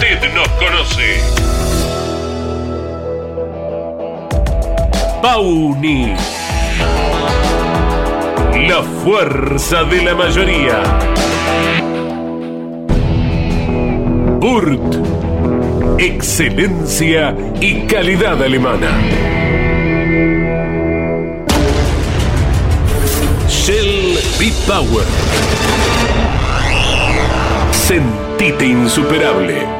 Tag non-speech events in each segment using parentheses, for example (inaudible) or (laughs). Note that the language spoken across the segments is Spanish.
Usted nos conoce. Pauni. La fuerza de la mayoría. Burt. Excelencia y calidad alemana. Shell B-Power. Sentite insuperable.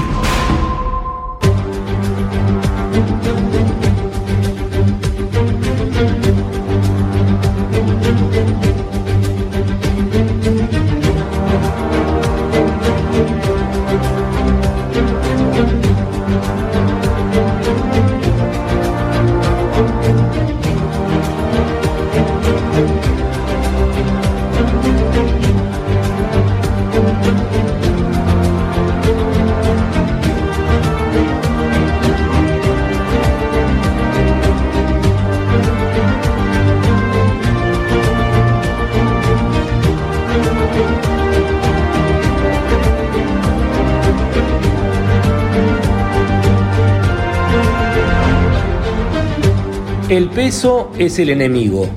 El peso es el enemigo.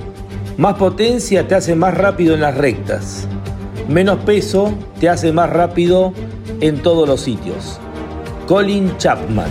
Más potencia te hace más rápido en las rectas. Menos peso te hace más rápido en todos los sitios. Colin Chapman.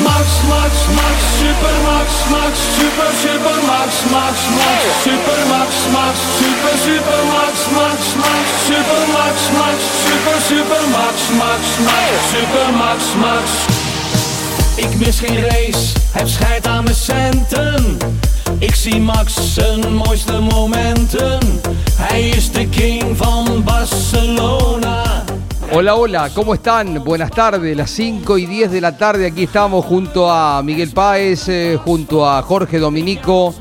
Max, Max, Max, Super Max, Max, Super, Super Max, Max, Max, Super Max, Max, Super, Super Max, Max, Max, Super Max, Max, Max, Max, Max, Max. Ik mis geen race, heb scheid aan mijn centen. Ik zie Max zijn mooiste momenten. Hij is de king van Barcelona. Hola, hola, ¿cómo están? Buenas tardes, las 5 y 10 de la tarde aquí estamos junto a Miguel Páez, eh, junto a Jorge Dominico,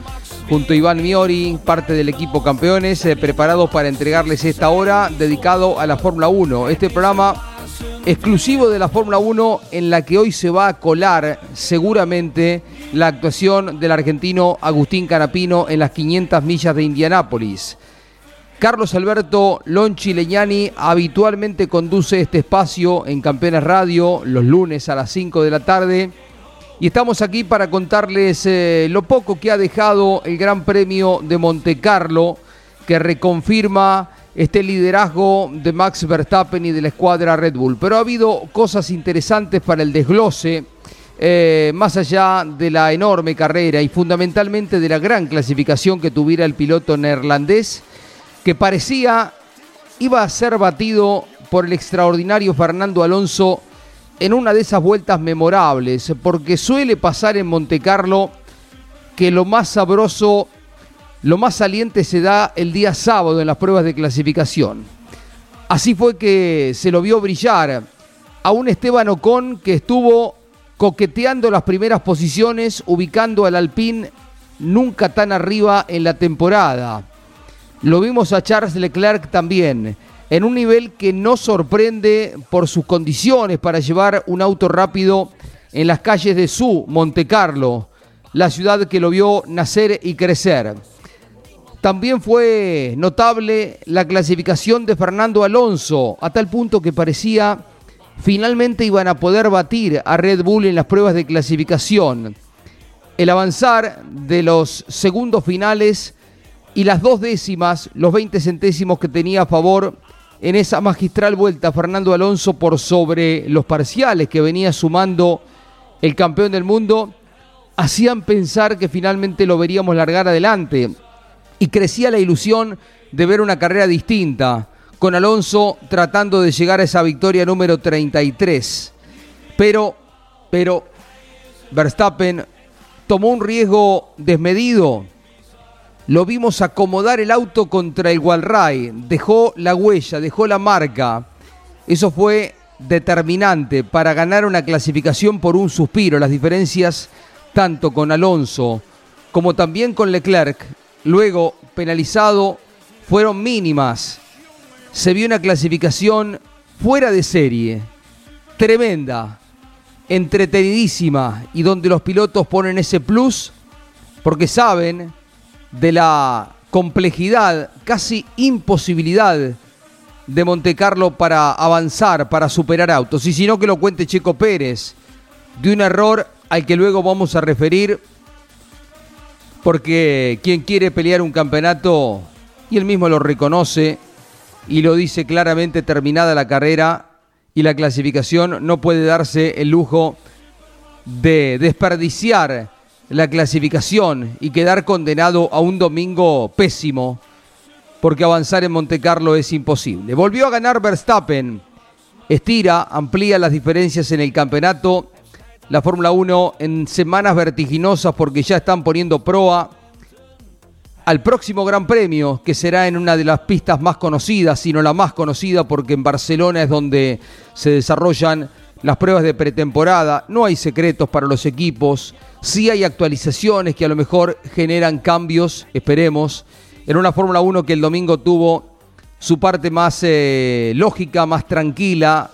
junto a Iván Miori, parte del equipo campeones, eh, preparados para entregarles esta hora dedicado a la Fórmula 1. Este programa exclusivo de la Fórmula 1 en la que hoy se va a colar seguramente la actuación del argentino Agustín Canapino en las 500 millas de Indianápolis. Carlos Alberto Lonchi Leñani habitualmente conduce este espacio en Campeones Radio los lunes a las 5 de la tarde. Y estamos aquí para contarles eh, lo poco que ha dejado el Gran Premio de Monte Carlo, que reconfirma este liderazgo de Max Verstappen y de la escuadra Red Bull. Pero ha habido cosas interesantes para el desglose, eh, más allá de la enorme carrera y fundamentalmente de la gran clasificación que tuviera el piloto neerlandés que parecía iba a ser batido por el extraordinario Fernando Alonso en una de esas vueltas memorables, porque suele pasar en Montecarlo que lo más sabroso, lo más saliente se da el día sábado en las pruebas de clasificación. Así fue que se lo vio brillar a un Esteban Ocon que estuvo coqueteando las primeras posiciones, ubicando al Alpine nunca tan arriba en la temporada. Lo vimos a Charles Leclerc también en un nivel que no sorprende por sus condiciones para llevar un auto rápido en las calles de su Montecarlo, la ciudad que lo vio nacer y crecer. También fue notable la clasificación de Fernando Alonso, a tal punto que parecía finalmente iban a poder batir a Red Bull en las pruebas de clasificación. El avanzar de los segundos finales y las dos décimas, los 20 centésimos que tenía a favor en esa magistral vuelta Fernando Alonso por sobre los parciales que venía sumando el campeón del mundo, hacían pensar que finalmente lo veríamos largar adelante. Y crecía la ilusión de ver una carrera distinta, con Alonso tratando de llegar a esa victoria número 33. Pero, pero, Verstappen tomó un riesgo desmedido lo vimos acomodar el auto contra el Walray, dejó la huella, dejó la marca. Eso fue determinante para ganar una clasificación por un suspiro. Las diferencias tanto con Alonso como también con Leclerc, luego penalizado, fueron mínimas. Se vio una clasificación fuera de serie, tremenda, entretenidísima y donde los pilotos ponen ese plus porque saben de la complejidad, casi imposibilidad de Montecarlo para avanzar, para superar autos. Y si no, que lo cuente Checo Pérez, de un error al que luego vamos a referir, porque quien quiere pelear un campeonato, y él mismo lo reconoce y lo dice claramente terminada la carrera y la clasificación, no puede darse el lujo de desperdiciar la clasificación y quedar condenado a un domingo pésimo, porque avanzar en Montecarlo es imposible. Volvió a ganar Verstappen, estira, amplía las diferencias en el campeonato. La Fórmula 1 en semanas vertiginosas porque ya están poniendo proa al próximo Gran Premio, que será en una de las pistas más conocidas, sino la más conocida porque en Barcelona es donde se desarrollan las pruebas de pretemporada. No hay secretos para los equipos Sí hay actualizaciones que a lo mejor generan cambios, esperemos, en una Fórmula 1 que el domingo tuvo su parte más eh, lógica, más tranquila,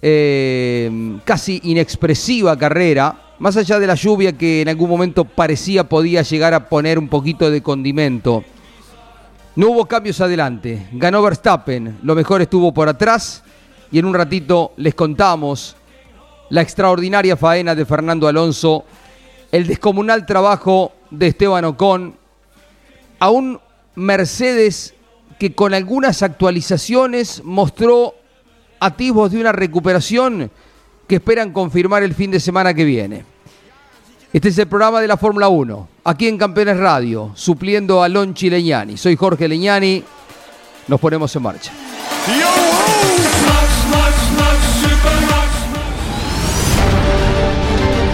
eh, casi inexpresiva carrera, más allá de la lluvia que en algún momento parecía podía llegar a poner un poquito de condimento. No hubo cambios adelante, ganó Verstappen, lo mejor estuvo por atrás y en un ratito les contamos la extraordinaria faena de Fernando Alonso el descomunal trabajo de Esteban Ocon, a un Mercedes que con algunas actualizaciones mostró atisbos de una recuperación que esperan confirmar el fin de semana que viene. Este es el programa de la Fórmula 1, aquí en Campeones Radio, supliendo a Lonchi Leñani. Soy Jorge Leñani, nos ponemos en marcha.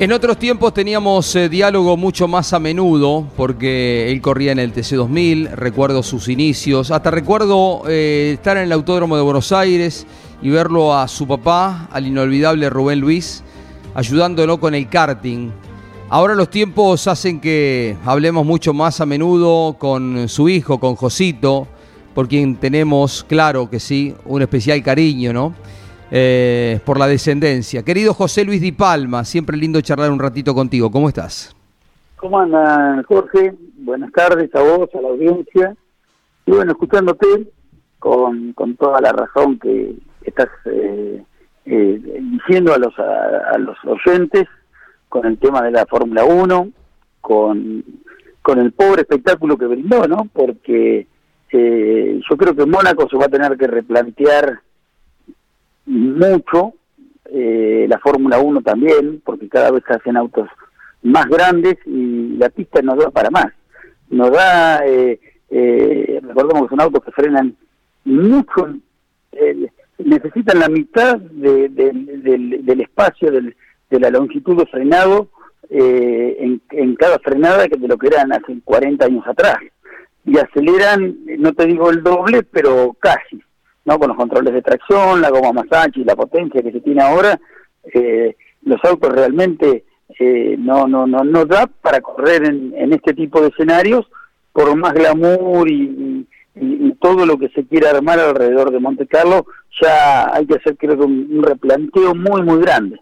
En otros tiempos teníamos eh, diálogo mucho más a menudo, porque él corría en el TC2000, recuerdo sus inicios, hasta recuerdo eh, estar en el Autódromo de Buenos Aires y verlo a su papá, al inolvidable Rubén Luis, ayudándolo con el karting. Ahora los tiempos hacen que hablemos mucho más a menudo con su hijo, con Josito, por quien tenemos, claro que sí, un especial cariño, ¿no? Eh, por la descendencia. Querido José Luis Di Palma, siempre lindo charlar un ratito contigo. ¿Cómo estás? ¿Cómo anda, Jorge? Buenas tardes a vos, a la audiencia. Y bueno, escuchándote con, con toda la razón que estás eh, eh, diciendo a los, a, los oyentes, con el tema de la Fórmula 1, con, con el pobre espectáculo que brindó, ¿no? Porque eh, yo creo que Mónaco se va a tener que replantear mucho, eh, la Fórmula 1 también, porque cada vez hacen autos más grandes y la pista no da para más. Nos da, eh, eh, recordemos que son autos que frenan mucho, necesitan la mitad de, del, del espacio del, de la longitud de frenado eh, en, en, cada frenada que de lo que eran hace 40 años atrás. Y aceleran, no te digo el doble, pero casi, ¿no? Con los controles de tracción, la goma y la potencia que se tiene ahora, eh, los autos realmente eh, no, no, no, no da para correr en, en este tipo de escenarios por más glamour y, todo lo que se quiera armar alrededor de Monte Carlo, ya hay que hacer creo que un, un replanteo muy, muy grande.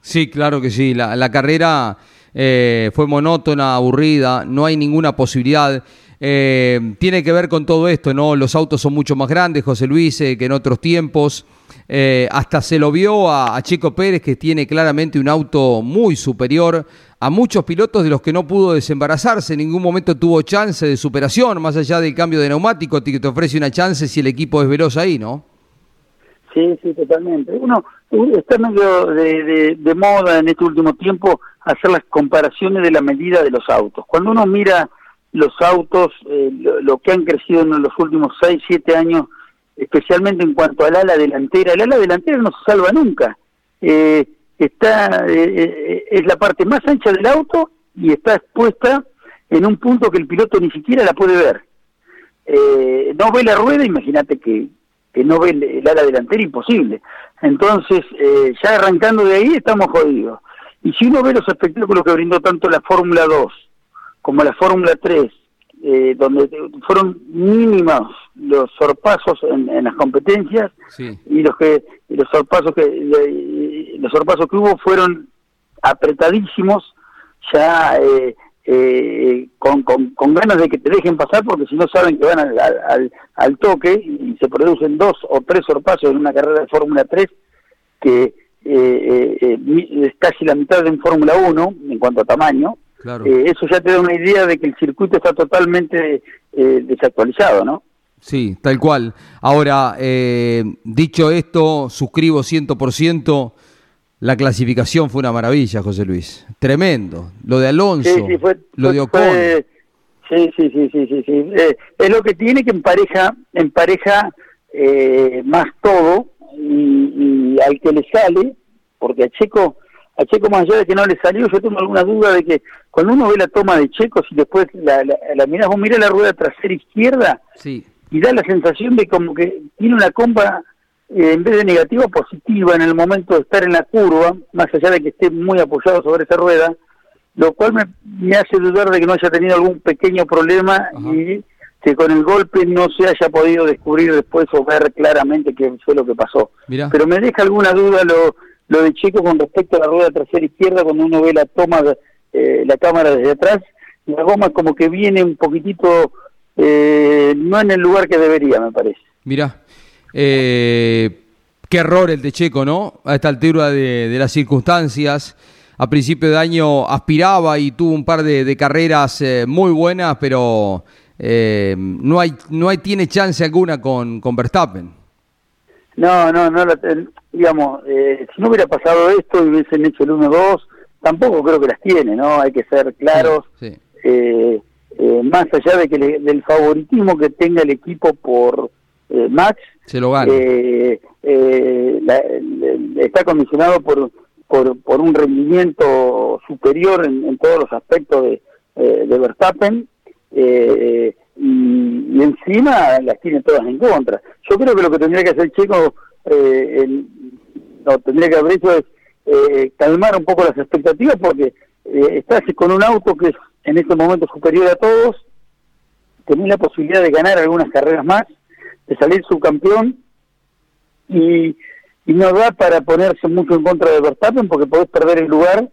Sí, claro que sí. La, la carrera eh, fue monótona, aburrida, no hay ninguna posibilidad. Eh, tiene que ver con todo esto, ¿no? Los autos son mucho más grandes, José Luis, eh, que en otros tiempos. Eh, hasta se lo vio a, Chico Pérez, que tiene claramente un auto muy superior a muchos pilotos de los que no pudo desembarazarse. En ningún momento tuvo chance de superación, más allá del cambio de neumático, que te ofrece una chance si el equipo es veloz ahí, ¿no? Sí, sí, totalmente. Uno está medio de, moda en este último tiempo hacer las comparaciones de la medida de los autos. Cuando uno mira los autos, eh, lo, que han crecido en los últimos 6, 7 años, especialmente en cuanto al ala delantera, el ala delantera no se salva nunca. Eh, está eh, Es la parte más ancha del auto y está expuesta en un punto que el piloto ni siquiera la puede ver. Eh, no ve la rueda, imagínate que, que no ve el, el, ala delantera, imposible. Entonces, eh, ya arrancando de ahí estamos jodidos. Y si uno ve los espectáculos que brindó tanto la Fórmula 2 como la Fórmula 3, eh, donde fueron mínimos los sorpasos en, en las competencias sí. y los que y los sorpasos que y los sorpasos que hubo fueron apretadísimos ya eh, eh, con, con, con, ganas de que te dejen pasar porque si no saben que van al, al, al toque y se producen dos o tres sorpasos en una carrera de Fórmula 3 que eh, eh, eh, es casi la mitad de un Fórmula 1 en cuanto a tamaño Claro. Eh, eso ya te da una idea de que el circuito está totalmente eh, desactualizado, ¿no? Sí, tal cual. Ahora, eh, dicho esto, suscribo 100%. La clasificación fue una maravilla, José Luis. Tremendo. Lo de Alonso, sí, sí, fue, lo fue, de Ocon. Fue, sí, sí, sí, sí, sí. sí. Eh, es lo que tiene que empareja, empareja eh, más todo y, y al que le sale, porque a Checo a Checo más allá de que no le salió, yo tengo alguna duda de que cuando uno ve la toma de Checo, si después la, la, la mirás, vos mirás la rueda trasera izquierda sí. y da la sensación de como que tiene una comba eh, en vez de negativa, positiva en el momento de estar en la curva, más allá de que esté muy apoyado sobre esa rueda, lo cual me, me hace dudar de que no haya tenido algún pequeño problema Ajá. y que con el golpe no se haya podido descubrir después o ver claramente qué fue lo que pasó. Mirá. Pero me deja alguna duda lo lo de Checo con respecto a la rueda trasera izquierda, cuando uno ve la toma, de, eh, la cámara desde atrás, la goma como que viene un poquitito, eh, no en el lugar que debería, me parece. Mira, eh, qué error el de Checo, ¿no? A esta altura de, de, las circunstancias. A principio de año aspiraba y tuvo un par de, de carreras eh, muy buenas, pero eh, no hay no hay tiene chance alguna con, con Verstappen. No, no, no, digamos, eh, si no hubiera pasado esto y hubiesen hecho el 1-2, tampoco creo que las tiene, ¿no? Hay que ser claros, sí, sí. Eh, eh, más allá de que le, del favoritismo que tenga el equipo por eh, Max, se lo gana. Eh, la, la, está condicionado por, por, por un rendimiento superior en, en todos los aspectos de, de Verstappen. Eh, y, y, encima las tiene todas en contra. Yo creo que lo que tendría que hacer Checo, eh, el, tendría que haber hecho es eh, calmar un poco las expectativas porque eh, estás con un auto que es en este momento superior a todos, tenés la posibilidad de ganar algunas carreras más, de salir subcampeón y, y no da para ponerse mucho en contra de Verstappen porque podés perder el lugar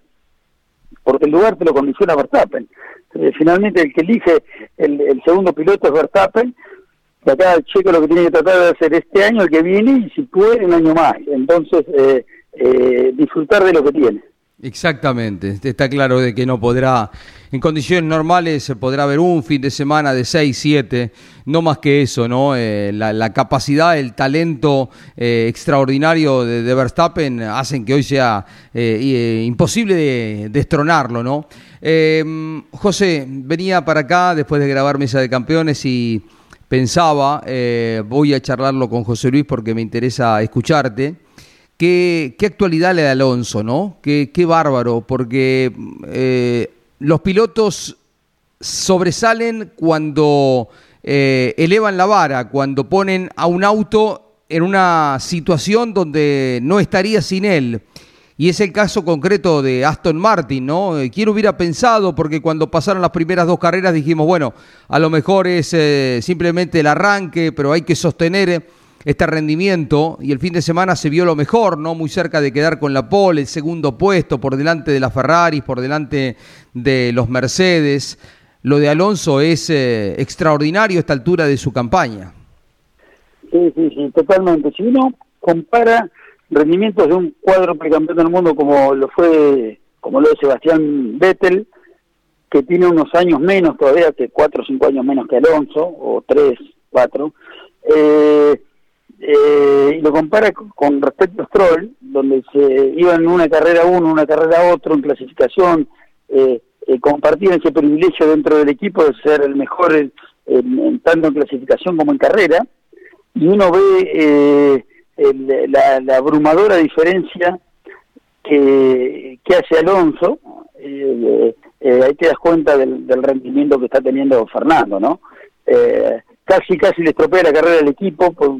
porque el lugar te lo condiciona Verstappen. Eh, finalmente el que elige el, el, segundo piloto es Verstappen, y acá el Checo lo que tiene que tratar de hacer este año, el que viene, y si puede, un año más. Entonces, eh, eh, disfrutar de lo que tiene. Exactamente, está claro de que no podrá, en condiciones normales se podrá ver un fin de semana de 6, 7, no más que eso, ¿no? Eh, la, capacidad, el talento eh, extraordinario de, Verstappen hacen que hoy sea eh, imposible de destronarlo, ¿no? José, venía para acá después de grabar Mesa de Campeones y pensaba, voy a charlarlo con José Luis porque me interesa escucharte Qué, actualidad le da Alonso, ¿no? Qué, bárbaro, porque eh, los pilotos sobresalen cuando eh, elevan la vara, cuando ponen a un auto en una situación donde no estaría sin él. Y es el caso concreto de Aston Martin, ¿no? Eh, ¿Quién hubiera pensado? Porque cuando pasaron las primeras dos carreras dijimos, bueno, a lo mejor es simplemente el arranque, pero hay que sostener este rendimiento y el fin de semana se vio lo mejor, ¿no? Muy cerca de quedar con la pole, el segundo puesto, por delante de la Ferrari, por delante de los Mercedes. Lo de Alonso es eh, extraordinario a esta altura de su campaña. Sí, sí, sí, totalmente. Si uno compara rendimientos de un cuadro precampeón del mundo como lo fue, como lo de Sebastián Vettel, que tiene unos años menos todavía, que cuatro o cinco años menos que Alonso, o tres, cuatro, eh, eh, y lo compara con respecto a Stroll, donde se iban una carrera uno, una carrera otro en clasificación, eh, eh, compartían ese privilegio dentro del equipo de ser el mejor en, tanto en clasificación como en carrera, y uno ve eh, la, abrumadora diferencia que, hace Alonso, ahí te das cuenta del, del, rendimiento que está teniendo Fernando, ¿no? casi casi le estropea la carrera del equipo por,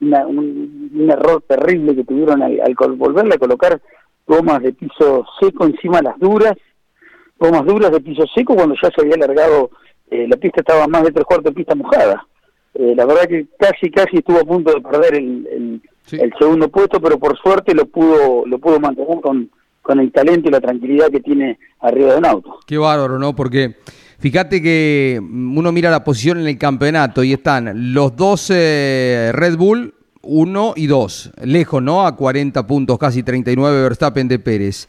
un, error terrible que tuvieron al, volverle a colocar gomas de piso seco encima de las duras, gomas duras de piso seco cuando ya se había alargado, eh, la pista estaba más de tres cuartos de pista mojada. Eh, la verdad que casi casi estuvo a punto de perder el, el, segundo puesto, pero por suerte lo pudo lo pudo mantener con, con el talento y la tranquilidad que tiene arriba de un auto. Qué bárbaro, ¿no? Porque Fíjate que uno mira la posición en el campeonato y están los dos eh, Red Bull, uno y dos, lejos, ¿no? A 40 puntos, casi 39 Verstappen de Pérez.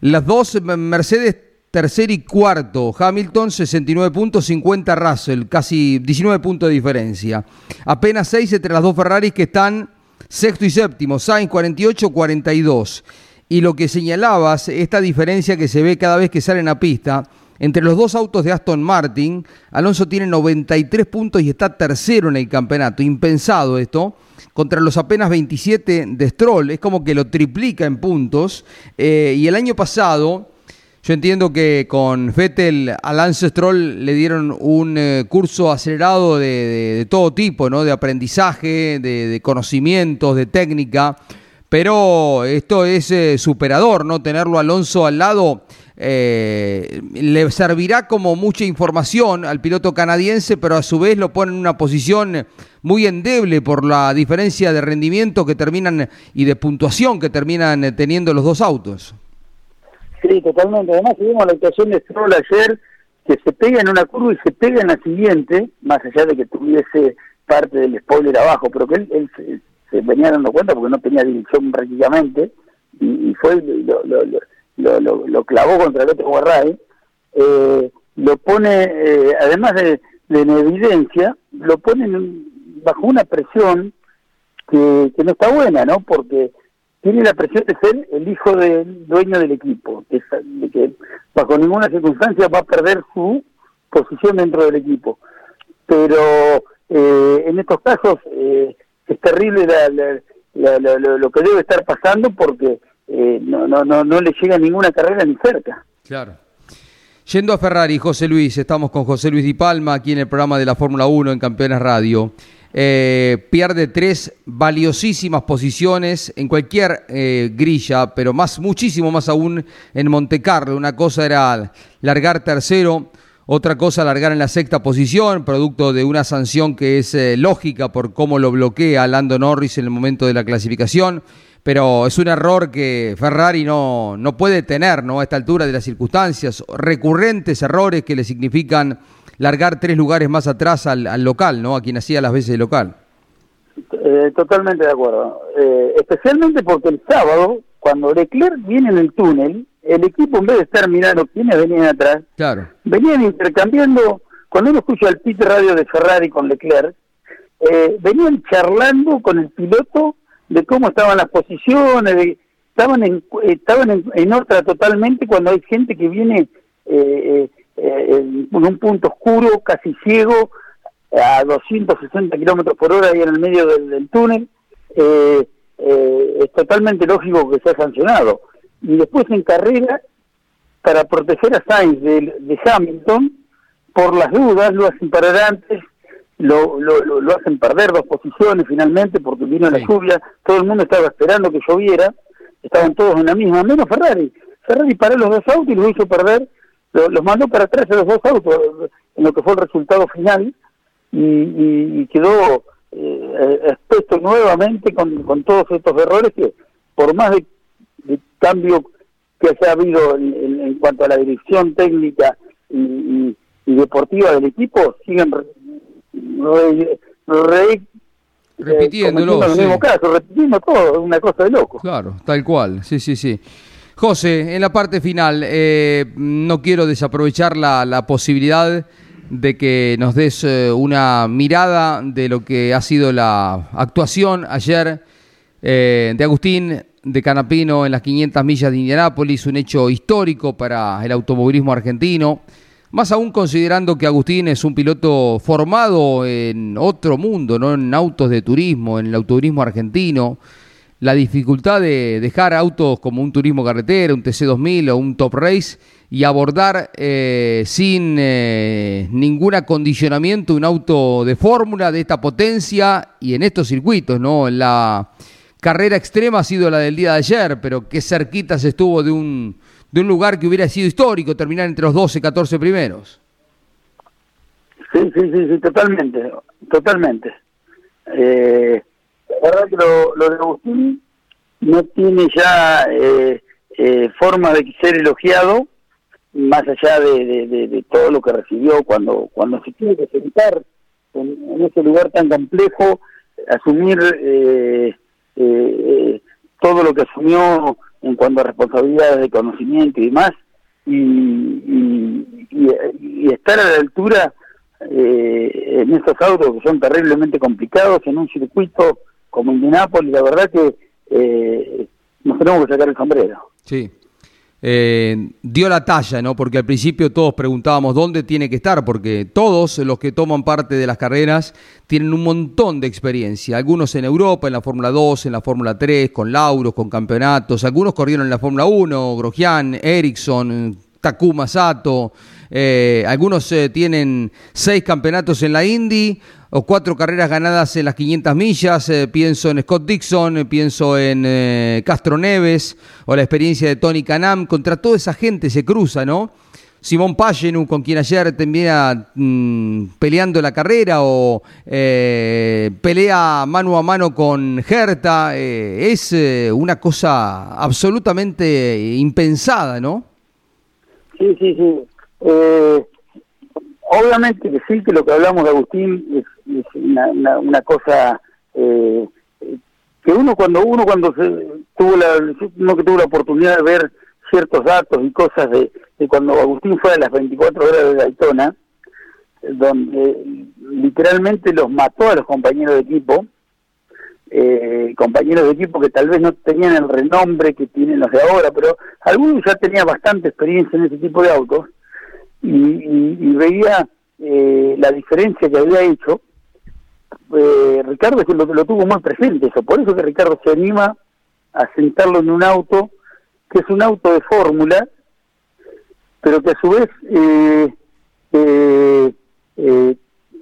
Las dos Mercedes tercer y cuarto, Hamilton 69 puntos, 50 Russell, casi 19 puntos de diferencia. Apenas 6 entre las dos Ferraris que están sexto y séptimo, Sainz 48, 42. Y lo que señalabas, esta diferencia que se ve cada vez que salen a pista, entre los dos autos de Aston Martin, Alonso tiene 93 puntos y está tercero en el campeonato. Impensado esto. Contra los apenas 27 de Stroll. Es como que lo triplica en puntos. Eh, y el año pasado, yo entiendo que con Vettel a Lance Stroll le dieron un eh, curso acelerado de, todo tipo, ¿no? De aprendizaje, de, conocimientos, de técnica. Pero esto es eh, superador, ¿no? Tenerlo Alonso al lado eh, le servirá como mucha información al piloto canadiense, pero a su vez lo pone en una posición muy endeble por la diferencia de rendimiento que terminan y de puntuación que terminan teniendo los dos autos. Sí, totalmente. Además, vimos la actuación de Stroll ayer, que se pega en una curva y se pega en la siguiente, más allá de que tuviese parte del spoiler abajo, pero que él, se, venía dando cuenta porque no tenía dirección prácticamente, y, fue lo, lo, lo, clavó contra el otro Guarray, eh, lo pone, eh, además de, en evidencia, lo pone bajo una presión que, que no está buena, ¿no? Porque tiene la presión de ser el hijo del dueño del equipo, que, de que bajo ninguna circunstancia va a perder su posición dentro del equipo. Pero eh, en estos casos eh, es terrible lo que debe estar pasando porque eh, no, no, no, no le llega ninguna carrera ni cerca. Claro. Yendo a Ferrari, José Luis, estamos con José Luis Di Palma aquí en el programa de la Fórmula 1 en Campeones Radio. Eh, pierde tres valiosísimas posiciones en cualquier eh, grilla, pero más, muchísimo más aún en Monte Carlo. Una cosa era largar tercero, otra cosa largar en la sexta posición, producto de una sanción que es lógica por cómo lo bloquea Lando Norris en el momento de la clasificación pero es un error que Ferrari no, no puede tener ¿no? a esta altura de las circunstancias, recurrentes errores que le significan largar tres lugares más atrás al, al local, ¿no? a quien hacía las veces de local. Eh, totalmente de acuerdo, eh, especialmente porque el sábado cuando Leclerc viene en el túnel, el equipo en vez de estar mirando quiénes venían atrás, Claro. venían intercambiando, cuando uno escucha el pit radio de Ferrari con Leclerc, eh, venían charlando con el piloto de cómo estaban las posiciones, de, estaban en, estaban en, en otra totalmente cuando hay gente que viene eh, eh, en un punto oscuro, casi ciego, a 260 kilómetros por hora ahí en el medio del, del túnel, eh, eh, es totalmente lógico que sea sancionado. Y después en carrera, para proteger a Sainz de, de Hamilton, por las dudas lo hacen parar antes, lo, lo, lo, lo hacen perder dos posiciones finalmente porque vino Sí. la lluvia, todo el mundo estaba esperando que lloviera, estaban todos en la misma, menos Ferrari. Ferrari paró los dos autos y los hizo perder, lo- los mandó para atrás a los dos autos en lo que fue el resultado final y, y- y quedó eh, expuesto nuevamente con, con todos estos errores que por más de, de cambio que haya habido en, en- en cuanto a la dirección técnica y, y- y deportiva del equipo, siguen re- re- eh, Repitiéndolo, el sí. mismo caso, repitiendo todo, es una cosa de loco. Claro, tal cual, sí, sí, sí. José, en la parte final, eh, no quiero desaprovechar la, la posibilidad de que nos des eh, una mirada de lo que ha sido la actuación ayer eh, de Agustín de Canapino en las 500 millas de Indianápolis, un hecho histórico para el automovilismo argentino. Más aún considerando que Agustín es un piloto formado en otro mundo, no en autos de turismo, en el autoturismo argentino. La dificultad de dejar autos como un turismo carretera, un TC2000 o un Top Race y abordar eh, sin eh, ningún acondicionamiento un auto de fórmula de esta potencia y en estos circuitos, ¿no? La carrera extrema ha sido la del día de ayer, pero qué cerquita se estuvo de un, de un lugar que hubiera sido histórico, terminar entre los 12, 14 primeros. Sí, sí, sí, sí, totalmente, totalmente. Eh, la verdad que lo, de Agustín no tiene ya eh, eh, forma de ser elogiado, más allá de todo lo que recibió cuando cuando se tiene que sentar en, en ese lugar tan complejo, asumir eh, eh, eh, todo lo que asumió en cuanto a responsabilidades de conocimiento y demás, y, y, y- estar a la altura eh, en estos autos que son terriblemente complicados, en un circuito como Indianápolis, la verdad que eh, nos tenemos que sacar el sombrero. Sí. Eh, dio la talla, ¿no? Porque al principio todos preguntábamos dónde tiene que estar, porque todos los que toman parte de las carreras tienen un montón de experiencia. Algunos en Europa, en la Fórmula 2, en la Fórmula 3, con lauros, con campeonatos. Algunos corrieron en la Fórmula 1, Grosjean, Ericsson, Takuma Sato. Eh, algunos eh, tienen seis campeonatos en la Indy o cuatro carreras ganadas en las 500 millas. eh, pienso en Scott Dixon, eh, pienso en eh, Castro Neves o la experiencia de Tony Canam. Contra toda esa gente se cruza, ¿no? Simón Pagenu, con quien ayer termina mm, peleando la carrera o pelea mano a mano con Herta, eh, es una cosa absolutamente impensada, ¿no? Sí, sí, sí. Obviamente que sí, que lo que hablamos de Agustín es, una, una, una cosa eh, que uno cuando uno cuando se, tuvo la que tuvo la oportunidad de ver ciertos datos y cosas de, de cuando Agustín fue a las 24 horas de Daytona, donde literalmente los mató a los compañeros de equipo, eh, compañeros de equipo que tal vez no tenían el renombre que tienen los de ahora, pero algunos ya tenían bastante experiencia en ese tipo de autos y, y- y veía eh, la diferencia que había hecho. Eh, Ricardo lo, lo tuvo muy presente eso, por eso que Ricardo se anima a sentarlo en un auto que es un auto de fórmula, pero que a su vez eh, eh, eh,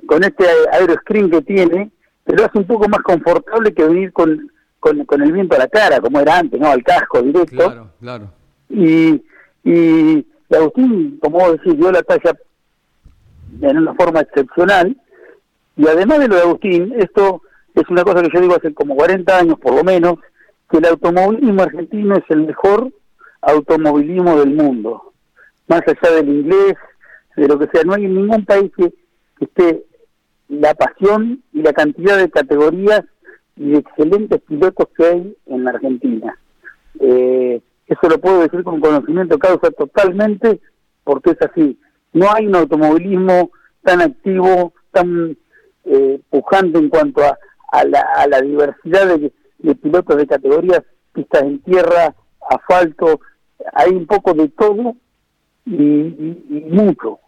con este aeroscreen que tiene, te lo hace un poco más confortable que venir con, con, con el viento a la cara, como era antes, ¿no? Al casco directo. claro. Y, y Agustín, como vos decís, dio la talla en una forma excepcional. Y además de lo de Agustín, esto es una cosa que yo digo hace como 40 años por lo menos, que el automovilismo argentino es el mejor automovilismo del mundo. Más allá del inglés, de lo que sea, no hay en ningún país que, que esté la pasión y la cantidad de categorías y de excelentes pilotos que hay en la Argentina. Eh, eso lo puedo decir con conocimiento causa totalmente, porque es así. No hay un automovilismo tan activo, tan eh, pujante en cuanto a, a, la, diversidad de, pilotos de categorías, pistas en tierra, asfalto, hay un poco de todo y, y, mucho.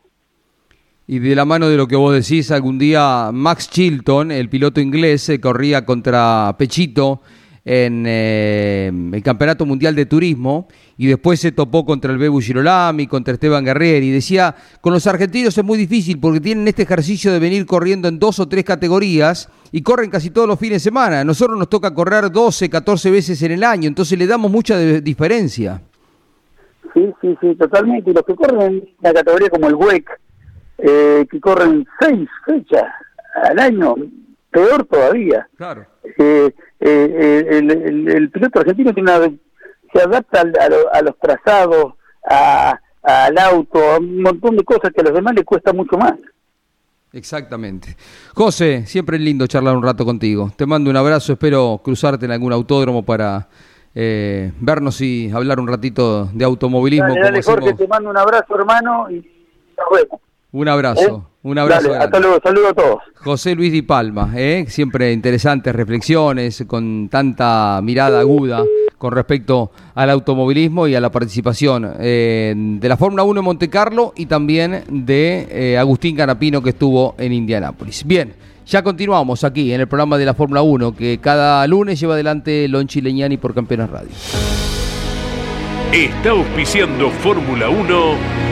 Y de la mano de lo que vos decís, algún día Max Chilton, el piloto inglés, se corría contra Pechito en eh, el Campeonato Mundial de Turismo y después se topó contra el Bebu Girolami, contra Esteban Guerrero y decía, con los argentinos es muy difícil porque tienen este ejercicio de venir corriendo en dos o tres categorías y corren casi todos los fines de semana. A nosotros nos toca correr 12, 14 veces en el año, entonces le damos mucha de- diferencia. Sí, sí, sí, totalmente. Y los que corren en una categoría como el WEC, eh, que corren seis fechas al año, peor todavía. Claro. Eh, eh, el, el- el piloto argentino tiene una, se adapta al- a, lo- a los trazados, a- al auto, a un montón de cosas que a los demás les cuesta mucho más. Exactamente. José, siempre es lindo charlar un rato contigo. Te mando un abrazo, espero cruzarte en algún autódromo para eh, vernos y hablar un ratito de automovilismo. Dale, como dale Jorge, hacemos. te mando un abrazo hermano y nos vemos. Un abrazo, ¿eh? un abrazo. Dale, hasta luego, saludos a todos. José Luis Di Palma, ¿eh? siempre interesantes reflexiones, con tanta mirada aguda con respecto al automovilismo y a la participación eh, de la Fórmula 1 en Monte Carlo y también de eh, Agustín Canapino que estuvo en Indianápolis. Bien, ya continuamos aquí en el programa de la Fórmula 1 que cada lunes lleva adelante Lonchi Leñani por Campeones Radio. Está auspiciando Fórmula 1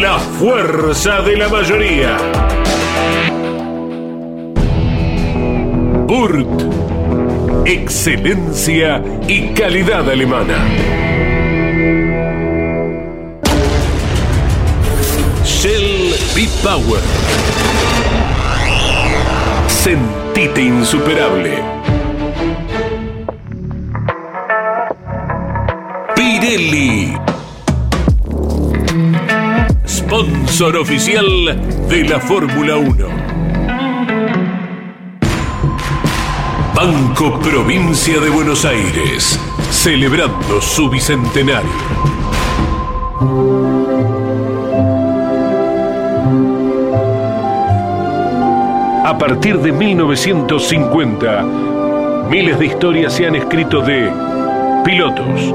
La fuerza de la mayoría. Burt. Excelencia y calidad alemana. Shell B-Power. Sentite insuperable. Pirelli. Sponsor oficial de la Fórmula 1. Banco Provincia de Buenos Aires, celebrando su bicentenario. A partir de 1950, miles de historias se han escrito de pilotos,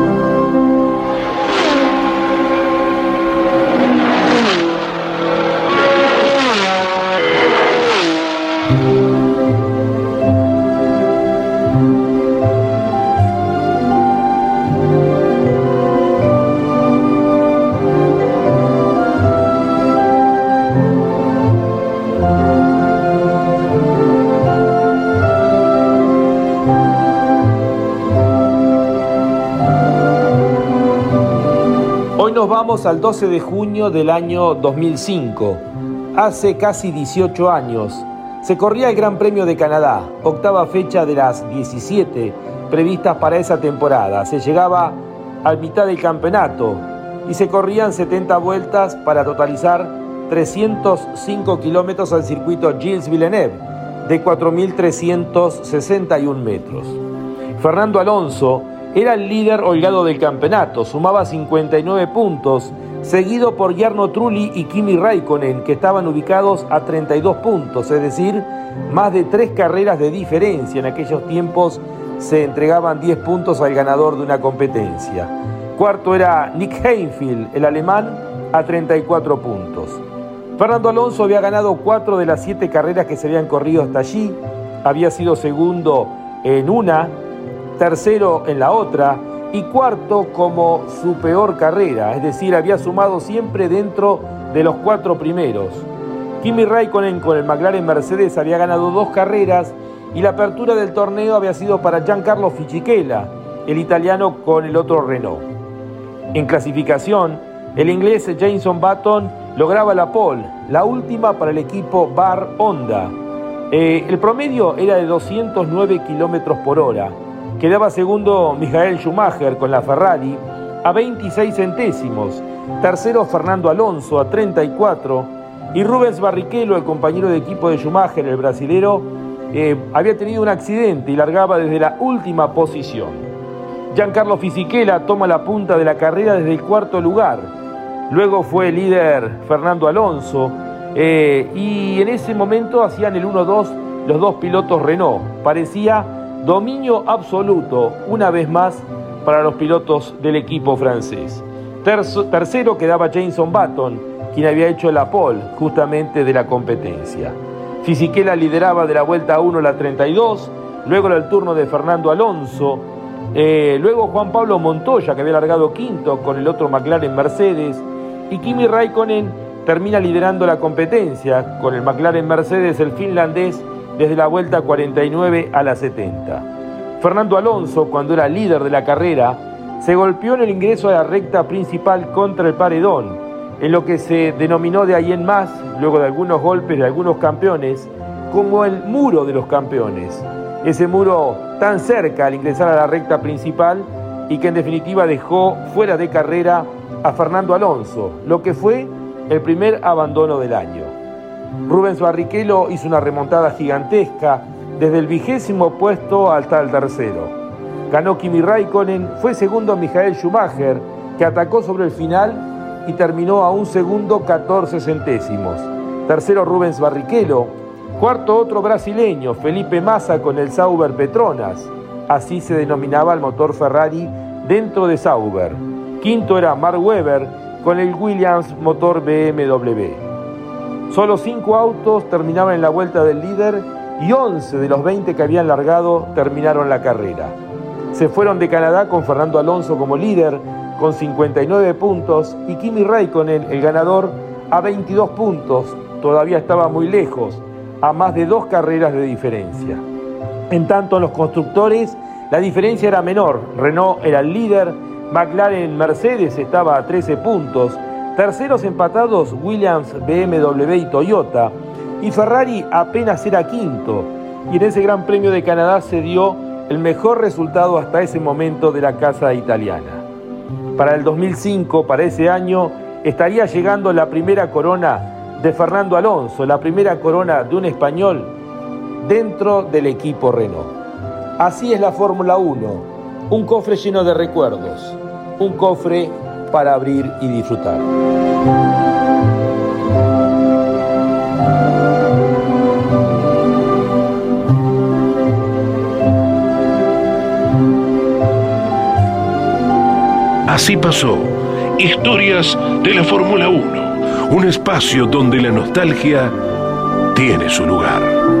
Vamos al 12 de junio del año 2005. Hace casi 18 años se corría el Gran Premio de Canadá, octava fecha de las 17 previstas para esa temporada. Se llegaba al mitad del campeonato y se corrían 70 vueltas para totalizar 305 kilómetros al circuito Gilles Villeneuve de 4.361 metros. Fernando Alonso era el líder holgado del campeonato, sumaba 59 puntos, seguido por Jarno Trulli y Kimi Raikkonen, que estaban ubicados a 32 puntos, es decir, más de tres carreras de diferencia. En aquellos tiempos se entregaban 10 puntos al ganador de una competencia. Cuarto era Nick Heidfeld, el alemán, a 34 puntos. Fernando Alonso había ganado cuatro de las siete carreras que se habían corrido hasta allí, había sido segundo en una, tercero en la otra y cuarto como su peor carrera, es decir, había sumado siempre dentro de los cuatro primeros. Kimi Raikkonen con el McLaren Mercedes había ganado dos carreras y la apertura del torneo había sido para Giancarlo Fisichella, el italiano con el otro Renault. En clasificación, el inglés Jameson Button lograba la pole, la última para el equipo Bar Honda. Eh, el promedio era de 209 kilómetros por hora. Quedaba segundo Michael Schumacher con la Ferrari a 26 centésimos. Tercero Fernando Alonso a 34. Y Rubens Barrichello, el compañero de equipo de Schumacher, el brasilero, eh, había tenido un accidente y largaba desde la última posición. Giancarlo Fisichella toma la punta de la carrera desde el cuarto lugar. Luego fue el líder Fernando Alonso eh, y en ese momento hacían el 1-2 los dos pilotos Renault. Parecía dominio absoluto una vez más para los pilotos del equipo francés. tercero quedaba Jameson Button, quien había hecho la pole justamente de la competencia. Fisichella lideraba de la vuelta 1 la 32, luego era el turno de Fernando Alonso, eh, luego Juan Pablo Montoya, que había largado quinto con el otro McLaren Mercedes, y Kimi Raikkonen termina liderando la competencia con el McLaren Mercedes, el finlandés, desde la vuelta 49 a la 70. Fernando Alonso, cuando era líder de la carrera, se golpeó en el ingreso a la recta principal contra el paredón en lo que se denominó de ahí en más, luego de algunos golpes de algunos campeones, como el muro de los campeones. Ese muro tan cerca al ingresar a la recta principal y que en definitiva dejó fuera de carrera a Fernando Alonso, lo que fue el primer abandono del año. Rubens Barrichello hizo una remontada gigantesca desde el vigésimo puesto hasta el tercero. Ganó Kimi Raikkonen, fue segundo Michael Schumacher, que atacó sobre el final y terminó a un segundo 14 centésimos. Tercero Rubens Barrichello. Cuarto otro brasileño, Felipe Massa con el Sauber Petronas. Así se denominaba el motor Ferrari dentro de Sauber. Quinto era Mark Webber con el Williams motor BMW. Solo cinco autos terminaban en la vuelta del líder y 11 de los 20 que habían largado terminaron la carrera. Se fueron de Canadá con Fernando Alonso como líder, con 59 puntos y Kimi Raikkonen, el ganador, a 22 puntos. Todavía estaba muy lejos, a más de dos carreras de diferencia. En tanto, en los constructores, la diferencia era menor. Renault era el líder, McLaren Mercedes estaba a 13 puntos, terceros empatados Williams, BMW y Toyota, y Ferrari apenas era quinto. Y en ese Gran Premio de Canadá se dio el mejor resultado hasta ese momento de la casa italiana. Para el 2005, para ese año, estaría llegando la primera corona de Fernando Alonso, la primera corona de un español dentro del equipo Renault. Así es la Fórmula 1, un cofre lleno de recuerdos, un cofre para abrir y disfrutar. Así pasó. Historias de la Fórmula 1. Un espacio donde la nostalgia tiene su lugar.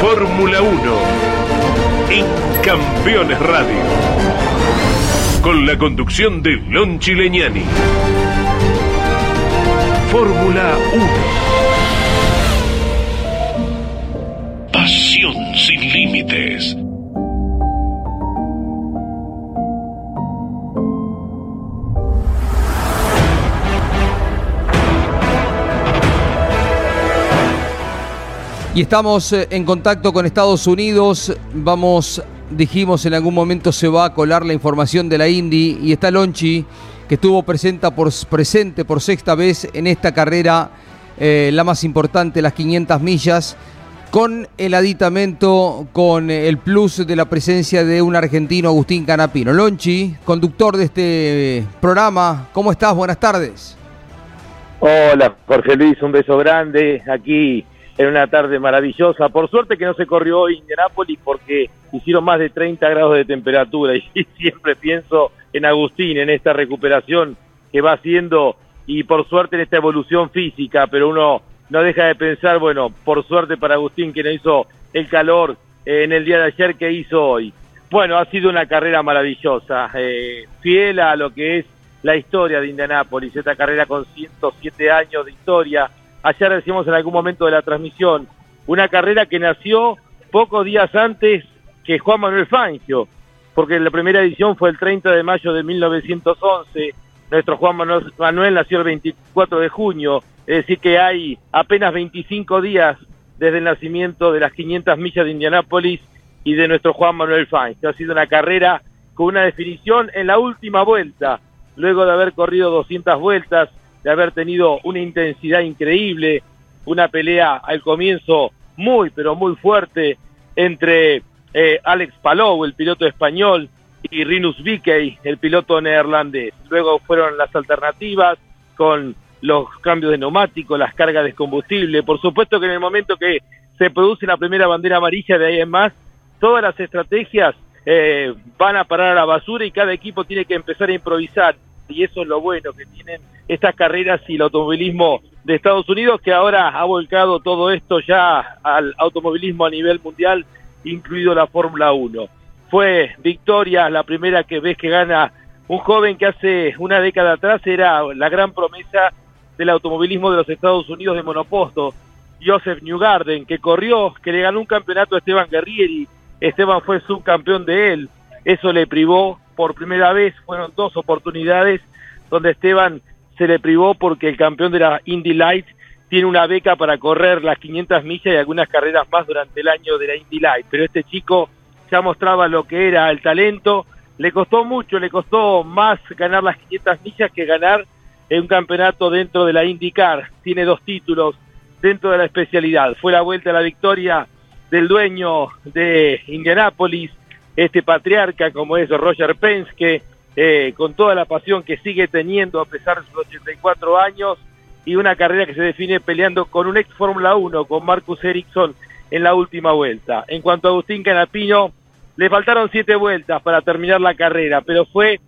Fórmula 1 en Campeones Radio, con la conducción de Lonchi Leñani. Fórmula 1 sin límites. Y estamos eh, en contacto con Estados Unidos. Vamos dijimos en algún momento se va a colar la información de la Indy y está Lonchi que estuvo presente por sexta vez en esta carrera, eh, la más importante, las 500 millas, con el aditamento, con el plus de la presencia de un argentino, Agustín Canapino. Lonchi, conductor de este programa, ¿cómo estás? Buenas tardes. Hola, Jorge Luis, un beso grande aquí en una tarde maravillosa. Por suerte que no se corrió hoy Indianápolis porque hicieron más de 30 grados de temperatura (laughs) y siempre pienso en Agustín, en esta recuperación que va haciendo y por suerte en esta evolución física, pero uno no deja de pensar, bueno, por suerte para Agustín que no hizo el calor eh, en el día de ayer que hizo hoy. Bueno, ha sido una carrera maravillosa, eh, fiel a lo que es la historia de Indianápolis, esta carrera con 107 años de historia. Ayer decíamos en algún momento de la transmisión, una carrera que nació pocos días antes que Juan Manuel Fangio, porque la primera edición fue el 30 de mayo de 1911, nuestro Juan Manuel, nació el 24 de junio, es decir que hay apenas 25 días desde el nacimiento de las 500 millas de Indianápolis y de nuestro Juan Manuel Fangio. Ha sido una carrera con una definición en la última vuelta, luego de haber corrido 200 vueltas, de haber tenido una intensidad increíble, una pelea al comienzo muy, pero muy fuerte entre eh, Alex Palou, el piloto español, y Rinus Vickey, el piloto neerlandés. Luego fueron las alternativas con los cambios de neumáticos, las cargas de combustible. Por supuesto que en el momento que se produce la primera bandera amarilla de ahí en más, todas las estrategias eh, van a parar a la basura y cada equipo tiene que empezar a improvisar y eso es lo bueno que tienen estas carreras y el automovilismo de Estados Unidos que ahora ha volcado todo esto ya al automovilismo a nivel mundial, incluido la Fórmula 1. Fue victoria la primera que ves que gana. Un joven que hace una década atrás era la gran promesa del automovilismo de los Estados Unidos de monoposto, Joseph Newgarden, que corrió, que le ganó un campeonato a Esteban Guerrieri, Esteban fue subcampeón de él, eso le privó por primera vez, fueron dos oportunidades donde Esteban se le privó porque el campeón de la Indy Light tiene una beca para correr las 500 millas y algunas carreras más durante el año de la Indy Light, pero este chico ya mostraba lo que era el talento, le costó mucho, le costó más ganar las 500 millas que ganar en un campeonato dentro de la IndyCar, tiene dos títulos dentro de la especialidad, fue la vuelta a la victoria del dueño de Indianápolis, este patriarca como es Roger Penske, eh, con toda la pasión que sigue teniendo a pesar de sus 84 años y una carrera que se define peleando con un ex Fórmula 1, con Marcus Ericsson en la última vuelta. En cuanto a Agustín Canapino, le faltaron siete vueltas para terminar la carrera, pero fue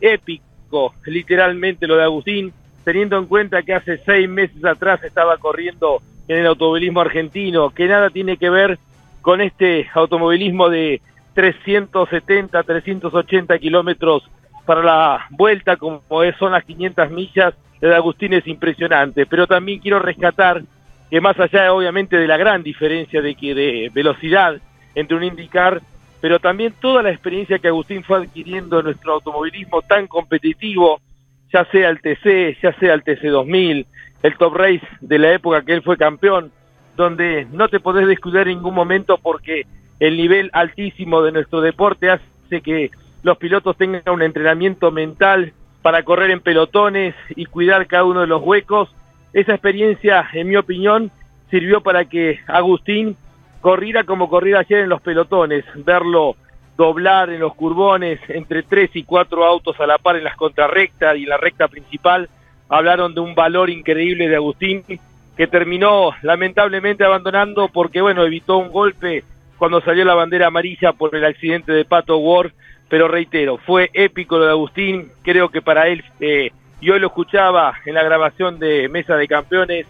épico, literalmente lo de Agustín, teniendo en cuenta que hace seis meses atrás estaba corriendo en el automovilismo argentino, que nada tiene que ver con este automovilismo de 370, 380 kilómetros para la vuelta, como son las 500 millas de Agustín, es impresionante. Pero también quiero rescatar que más allá, obviamente, de la gran diferencia de, que, de velocidad entre un IndyCar, pero también toda la experiencia que Agustín fue adquiriendo en nuestro automovilismo tan competitivo, ya sea el TC, ya sea el TC2000, el Top Race de la época que él fue campeón, donde no te podés descuidar en ningún momento porque el nivel altísimo de nuestro deporte hace que los pilotos tengan un entrenamiento mental para correr en pelotones y cuidar cada uno de los huecos. Esa experiencia, en mi opinión, sirvió para que Agustín corriera como corría ayer en los pelotones, verlo doblar en los curbones entre tres y cuatro autos a la par en las contrarrectas y en la recta principal. Hablaron de un valor increíble de Agustín que terminó lamentablemente abandonando porque, bueno, evitó un golpe cuando salió la bandera amarilla por el accidente de Pato Ward, pero reitero, fue épico lo de Agustín, creo que para él, eh, yo lo escuchaba en la grabación de Mesa de Campeones,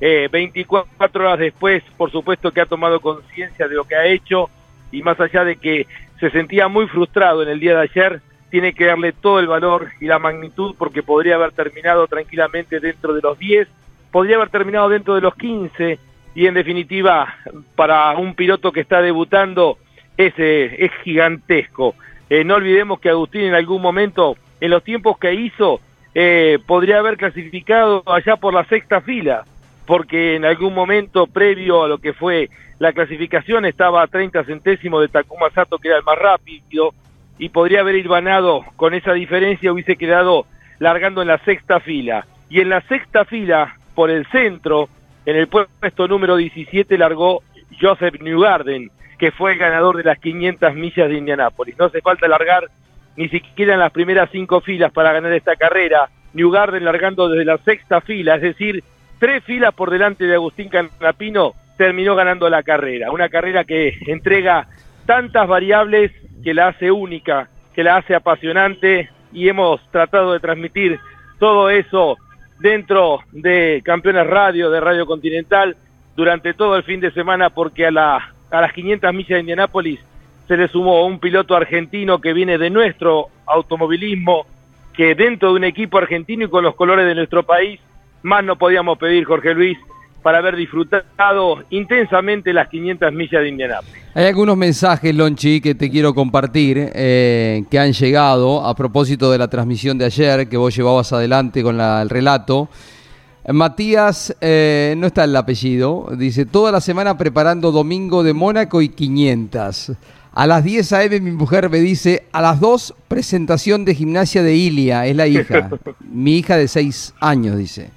eh, 24 horas después, por supuesto que ha tomado conciencia de lo que ha hecho y más allá de que se sentía muy frustrado en el día de ayer, tiene que darle todo el valor y la magnitud porque podría haber terminado tranquilamente dentro de los 10, podría haber terminado dentro de los 15 y en definitiva para un piloto que está debutando es, es gigantesco. Eh, no olvidemos que Agustín en algún momento, en los tiempos que hizo, eh, podría haber clasificado allá por la sexta fila, porque en algún momento previo a lo que fue la clasificación estaba a 30 centésimos de Takuma Sato, que era el más rápido, y podría haber ganado con esa diferencia, hubiese quedado largando en la sexta fila. Y en la sexta fila, por el centro, en el puesto número 17, largó Joseph Newgarden, que fue el ganador de las 500 millas de Indianápolis. No hace falta largar ni siquiera en las primeras cinco filas para ganar esta carrera. Newgarden largando desde la sexta fila, es decir, tres filas por delante de Agustín Canapino, terminó ganando la carrera. Una carrera que entrega tantas variables que la hace única, que la hace apasionante y hemos tratado de transmitir todo eso dentro de Campeones Radio, de Radio Continental, durante todo el fin de semana porque a, la, a las 500 millas de Indianápolis se le sumó un piloto argentino que viene de nuestro automovilismo, que dentro de un equipo argentino y con los colores de nuestro país, más no podíamos pedir, Jorge Luis, para haber disfrutado intensamente las 500 millas de Indianápolis. Hay algunos mensajes, Lonchi, que te quiero compartir, eh, que han llegado a propósito de la transmisión de ayer, que vos llevabas adelante con el relato. Matías, eh, no está el apellido, dice, toda la semana preparando Domingo de Mónaco y 500. A las 10 a.m. mi mujer me dice, a las 2 presentación de gimnasia de Ilia, es la hija. (laughs) mi hija de 6 años, dice.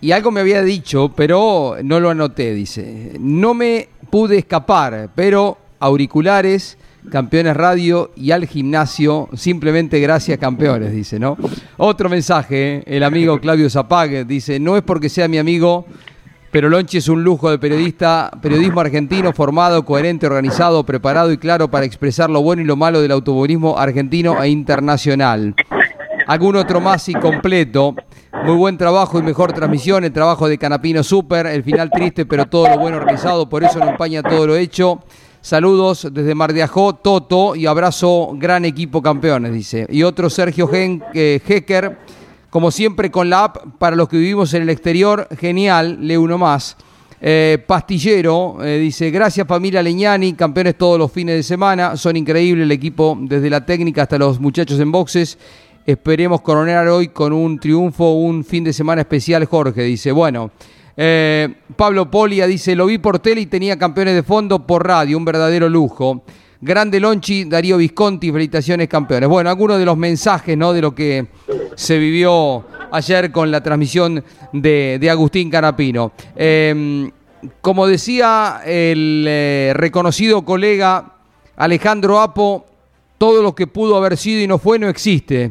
Y algo me había dicho, pero no lo anoté, dice. No me pude escapar, pero auriculares, campeones radio y al gimnasio, simplemente gracias campeones, dice, ¿no? Otro mensaje, ¿eh? el amigo Claudio Zapague, dice, no es porque sea mi amigo, pero Lonchi es un lujo de periodista, periodismo argentino formado, coherente, organizado, preparado y claro para expresar lo bueno y lo malo del automovilismo argentino e internacional. Algún otro más y completo. Muy buen trabajo y mejor transmisión. El trabajo de Canapino Super. El final triste, pero todo lo bueno realizado. Por eso no empaña todo lo hecho. Saludos desde Mar Toto y abrazo, gran equipo campeones, dice. Y otro Sergio Gen, eh, como siempre con la app para los que vivimos en el exterior, genial, lee uno más. Eh, Pastillero eh, dice, gracias familia Leñani, campeones todos los fines de semana, son increíbles el equipo desde la técnica hasta los muchachos en boxes. Esperemos coronar hoy con un triunfo, un fin de semana especial, Jorge. Dice, bueno, eh, Pablo Polia dice, lo vi por tele y tenía campeones de fondo por radio, un verdadero lujo. Grande Lonchi, Darío Visconti, felicitaciones campeones. Bueno, algunos de los mensajes ¿no? de lo que se vivió ayer con la transmisión de, Agustín Canapino. Em, como decía el eh, reconocido colega Alejandro Apo, todo lo que pudo haber sido y no fue no existe.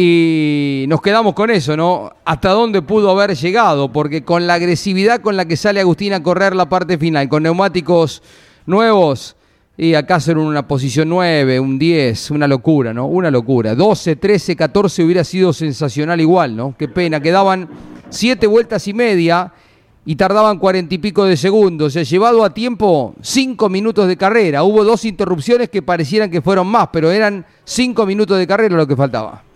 Y nos quedamos con eso, ¿no? Hasta dónde pudo haber llegado, porque con la agresividad con la que sale Agustín a correr la parte final, con neumáticos nuevos, y acá en una posición 9, un 10, una locura, ¿no? Una locura. 12, 13, 14 hubiera sido sensacional igual, ¿no? Qué pena. Quedaban 7 vueltas y media y tardaban 40 y pico de segundos. Se ha llevado a tiempo 5 minutos de carrera. Hubo dos interrupciones que parecieran que fueron más, pero eran 5 minutos de carrera lo que faltaba.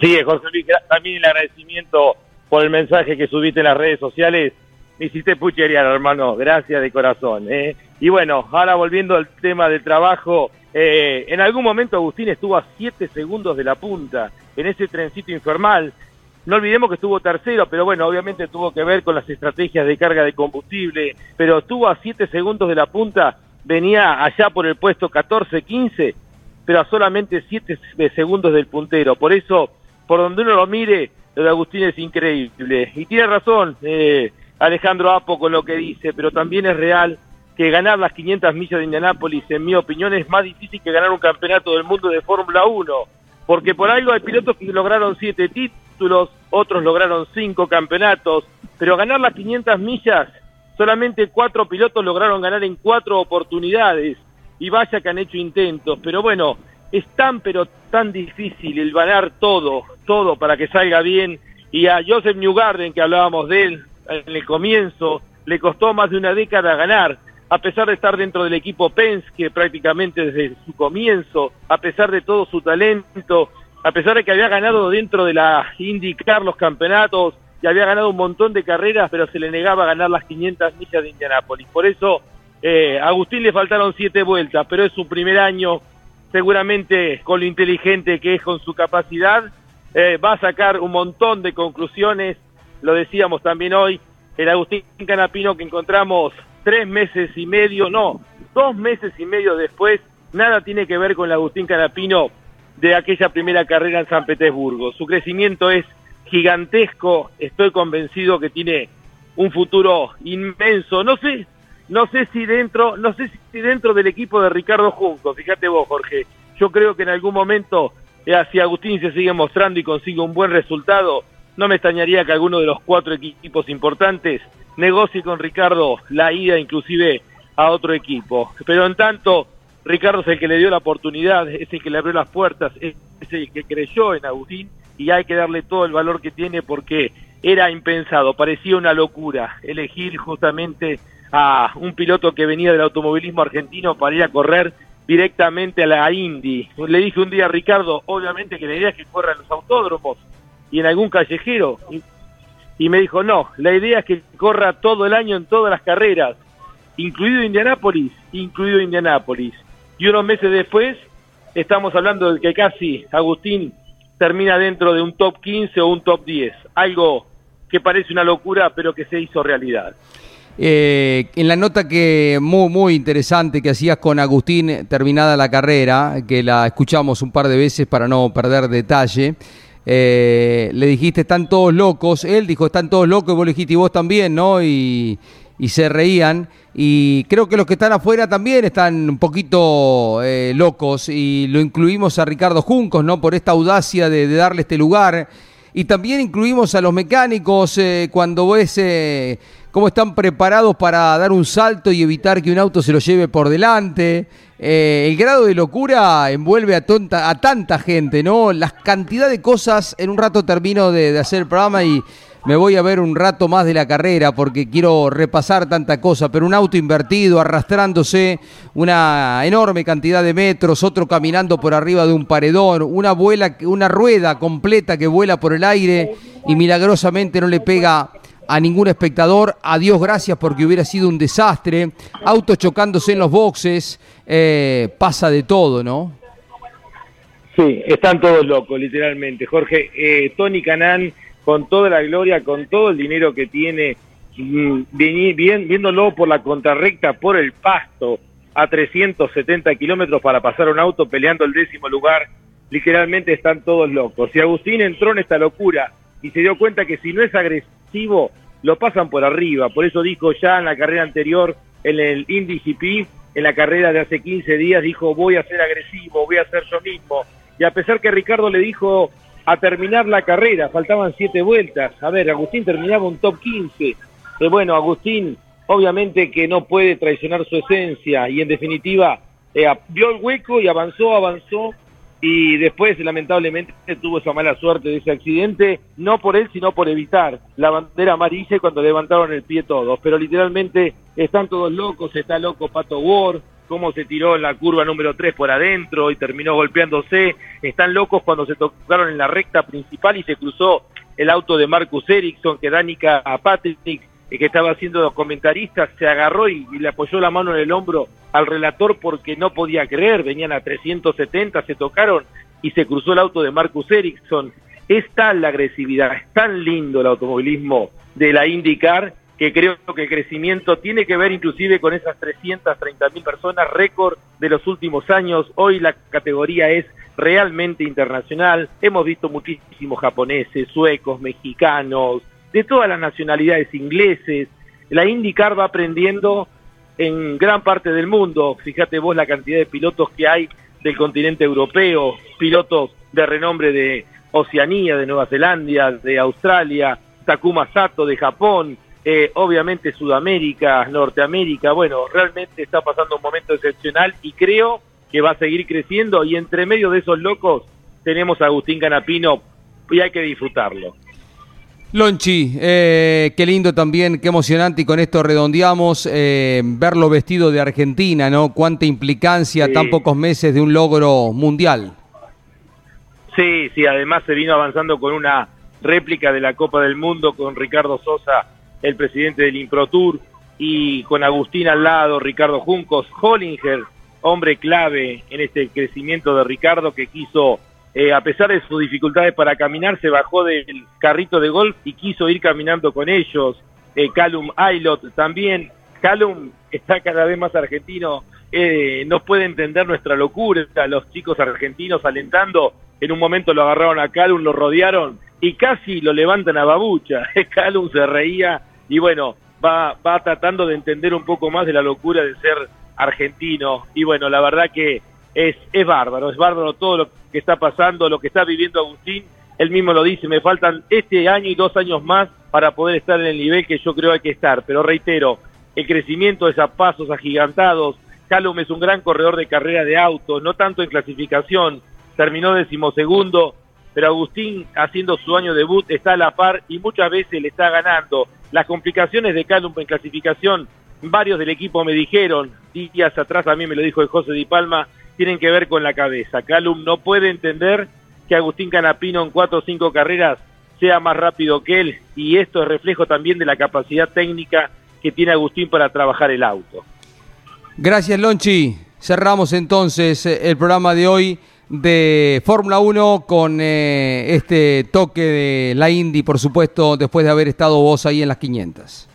Sí, José Luis, también el agradecimiento por el mensaje que subiste en las redes sociales me hiciste puchería, hermano. Gracias de corazón. ¿eh? Y bueno, ahora volviendo al tema del trabajo, eh, en algún momento Agustín estuvo a 7 segundos de la punta en ese trencito informal. No olvidemos que estuvo tercero, pero bueno, obviamente tuvo que ver con las estrategias de carga de combustible, pero estuvo a 7 segundos de la punta, venía allá por el puesto 14-15, pero a solamente 7 segundos del puntero. Por eso, por donde uno lo mire, lo de Agustín es increíble. Y tiene razón, eh, Alejandro Apo con lo que dice, pero también es real que ganar las 500 millas de Indianápolis, en mi opinión, es más difícil que ganar un campeonato del mundo de Fórmula 1, porque por algo hay pilotos que lograron siete títulos, otros lograron cinco campeonatos, pero ganar las 500 millas, solamente cuatro pilotos lograron ganar en cuatro oportunidades, y vaya que han hecho intentos, pero bueno, es tan pero tan difícil el ganar todo, todo para que salga bien, y a Joseph Newgarden, que hablábamos de él, en el comienzo, le costó más de una década ganar, a pesar de estar dentro del equipo Penske prácticamente desde su comienzo, a pesar de todo su talento, a pesar de que había ganado dentro de la IndyCar los campeonatos y había ganado un montón de carreras, pero se le negaba ganar las 500 millas de Indianápolis. Por eso eh, a Agustín le faltaron siete vueltas, pero es su primer año, seguramente con lo inteligente que es con su capacidad, eh, va a sacar un montón de conclusiones lo decíamos también hoy, el Agustín Canapino que encontramos tres meses y medio, no, dos meses y medio después, nada tiene que ver con el Agustín Canapino de aquella primera carrera en San Petersburgo. Su crecimiento es gigantesco, estoy convencido que tiene un futuro inmenso. No sé, no sé si dentro, no sé si dentro del equipo de Ricardo Junco, fíjate vos, Jorge. Yo creo que en algún momento, eh, si Agustín se sigue mostrando y consigue un buen resultado, no me extrañaría que alguno de los cuatro equipos importantes negocie con Ricardo la ida inclusive a otro equipo. Pero en tanto, Ricardo es el que le dio la oportunidad, es el que le abrió las puertas, es el que creyó en Agustín y hay que darle todo el valor que tiene porque era impensado, parecía una locura elegir justamente a un piloto que venía del automovilismo argentino para ir a correr directamente a la Indy. Le dije un día a Ricardo, obviamente que la idea es que corra en los autódromos y en algún callejero. Y, me dijo, no, la idea es que corra todo el año en todas las carreras, incluido Indianápolis, incluido Indianápolis. Y unos meses después estamos hablando de que casi Agustín termina dentro de un top 15 o un top 10. Algo que parece una locura, pero que se hizo realidad. Eh, en la nota que muy, muy interesante que hacías con Agustín terminada la carrera, que la escuchamos un par de veces para no perder detalle, eh, le dijiste están todos locos, él dijo están todos locos, y vos le dijiste y vos también, ¿no? Y, se reían. Y creo que los que están afuera también están un poquito eh, locos y lo incluimos a Ricardo Juncos, ¿no? Por esta audacia de, darle este lugar. Y también incluimos a los mecánicos cuando ves cómo están preparados para dar un salto y evitar que un auto se lo lleve por delante. Eh, el grado de locura envuelve a, tonta, a tanta gente, ¿no? La cantidad de cosas. En un rato termino de, de hacer el programa y me voy a ver un rato más de la carrera porque quiero repasar tanta cosa, pero un auto invertido, arrastrándose una enorme cantidad de metros, otro caminando por arriba de un paredón, una vuela, una rueda completa que vuela por el aire y milagrosamente no le pega a ningún espectador. A Dios gracias porque hubiera sido un desastre. Autos chocándose en los boxes, eh, pasa de todo, ¿no? Sí, están todos locos, literalmente. Jorge, eh, Tony Canán con toda la gloria, con todo el dinero que tiene, mm, viéndolo por la contrarrecta, por el pasto, a 370 kilómetros para pasar un auto peleando el décimo lugar, literalmente están todos locos. Y Agustín entró en esta locura y se dio cuenta que si no es agresivo, lo pasan por arriba. Por eso dijo ya en la carrera anterior, en el Indy GP, en la carrera de hace 15 días, dijo voy a ser agresivo, voy a ser yo mismo. Y a pesar que Ricardo le dijo a terminar la carrera, faltaban siete vueltas. A ver, Agustín terminaba un top 15. Eh, bueno, Agustín obviamente que no puede traicionar su esencia y en definitiva eh, vio el hueco y avanzó, avanzó y después lamentablemente tuvo esa mala suerte de ese accidente, no por él sino por evitar la bandera amarilla cuando levantaron el pie todos, pero literalmente están todos locos, está loco Pato Ward, cómo se tiró en la curva número 3 por adentro y terminó golpeándose. Están locos cuando se tocaron en la recta principal y se cruzó el auto de Marcus Ericsson, que Danica a Patrick, que estaba haciendo comentarista, se agarró y, le apoyó la mano en el hombro al relator porque no podía creer, venían a 370, se tocaron y se cruzó el auto de Marcus Ericsson. Es tal la agresividad, es tan lindo el automovilismo de la IndyCar que creo que el crecimiento tiene que ver inclusive con esas 330 mil personas, récord de los últimos años. Hoy la categoría es realmente internacional. Hemos visto muchísimos japoneses, suecos, mexicanos, de todas las nacionalidades ingleses. La IndyCar va aprendiendo en gran parte del mundo. Fíjate vos la cantidad de pilotos que hay del continente europeo, pilotos de renombre de Oceanía, de Nueva Zelanda, de Australia, Takuma Sato de Japón, eh, obviamente Sudamérica, Norteamérica, bueno, realmente está pasando un momento excepcional y creo que va a seguir creciendo y entre medio de esos locos tenemos a Agustín Canapino y hay que disfrutarlo. Lonchi, eh, qué lindo también, qué emocionante y con esto redondeamos eh, verlo vestido de Argentina, ¿no? Cuánta implicancia, Sí. tan pocos meses de un logro mundial. Sí, sí, además se vino avanzando con una réplica de la Copa del Mundo con Ricardo Sosa, el presidente del Improtour, y con Agustín al lado, Ricardo Juncos, Hollinger, hombre clave en este crecimiento de Ricardo que quiso eh, a pesar de sus dificultades para caminar, se bajó del carrito de golf y quiso ir caminando con ellos. Eh, Calum Aylot también. Calum está cada vez más argentino, eh, no puede entender nuestra locura. Los chicos argentinos alentando, en un momento lo agarraron a Calum, lo rodearon y casi lo levantan a babucha. (laughs) Calum se reía y bueno, va, va tratando de entender un poco más de la locura de ser argentino. Y bueno, la verdad que es, es bárbaro, es bárbaro todo lo que está pasando, lo que está viviendo Agustín. Él mismo lo dice, me faltan este año y dos años más para poder estar en el nivel que yo creo hay que estar. Pero reitero, el crecimiento es a pasos agigantados. Calum es un gran corredor de carrera de autos, no tanto en clasificación, terminó decimosegundo, pero Agustín haciendo su año debut está a la par y muchas veces le está ganando. Las complicaciones de Calum en clasificación, varios del equipo me dijeron, días atrás a mí me lo dijo el José Di Palma, tienen que ver con la cabeza. Calum no puede entender que Agustín Canapino en cuatro o cinco carreras sea más rápido que él y esto es reflejo también de la capacidad técnica que tiene Agustín para trabajar el auto. Gracias, Lonchi. Cerramos entonces eh, el programa de hoy de Fórmula 1 con eh, este toque de la Indy, por supuesto, después de haber estado vos ahí en las 500.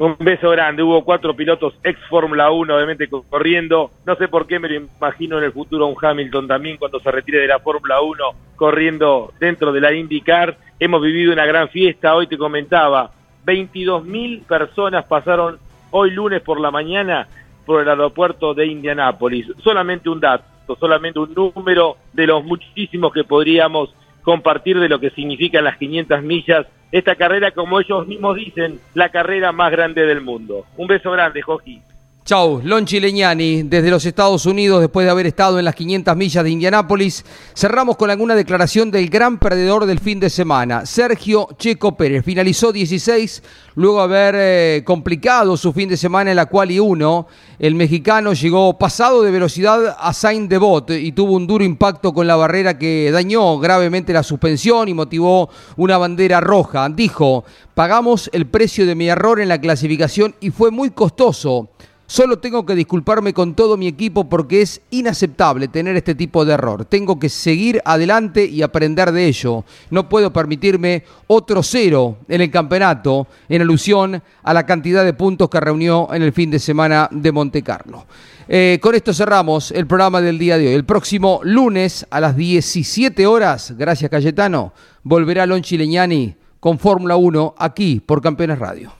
Un beso grande. Hubo cuatro pilotos ex Fórmula 1, obviamente corriendo. No sé por qué me lo imagino en el futuro un Hamilton también cuando se retire de la Fórmula 1 corriendo dentro de la IndyCar. Hemos vivido una gran fiesta. Hoy te comentaba, 22 mil personas pasaron hoy lunes por la mañana por el aeropuerto de Indianápolis. Solamente un dato, solamente un número de los muchísimos que podríamos compartir de lo que significan las 500 millas. Esta carrera, como ellos mismos dicen, la carrera más grande del mundo. Un beso grande, Joji. Chau, Lonchi Leñani, desde los Estados Unidos, después de haber estado en las 500 millas de Indianápolis, cerramos con alguna declaración del gran perdedor del fin de semana, Sergio Checo Pérez. Finalizó 16, luego de haber eh, complicado su fin de semana en la cual y uno, el mexicano llegó pasado de velocidad a Saint Devot y tuvo un duro impacto con la barrera que dañó gravemente la suspensión y motivó una bandera roja. Dijo, pagamos el precio de mi error en la clasificación y fue muy costoso. Solo tengo que disculparme con todo mi equipo porque es inaceptable tener este tipo de error. Tengo que seguir adelante y aprender de ello. No puedo permitirme otro cero en el campeonato en alusión a la cantidad de puntos que reunió en el fin de semana de Monte Carlo. Eh, con esto cerramos el programa del día de hoy. El próximo lunes a las 17 horas, gracias Cayetano, volverá Lonchi Leñani con Fórmula 1 aquí por Campeones Radio.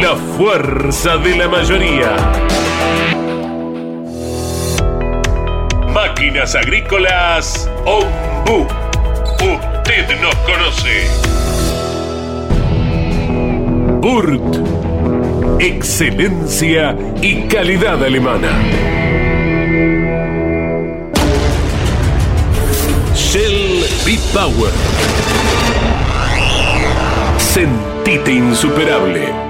La fuerza de la mayoría. Máquinas agrícolas Ombu. Usted nos conoce. Burt. Excelencia y calidad alemana. Shell B-Power. Sentite insuperable.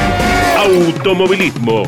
automovilismo.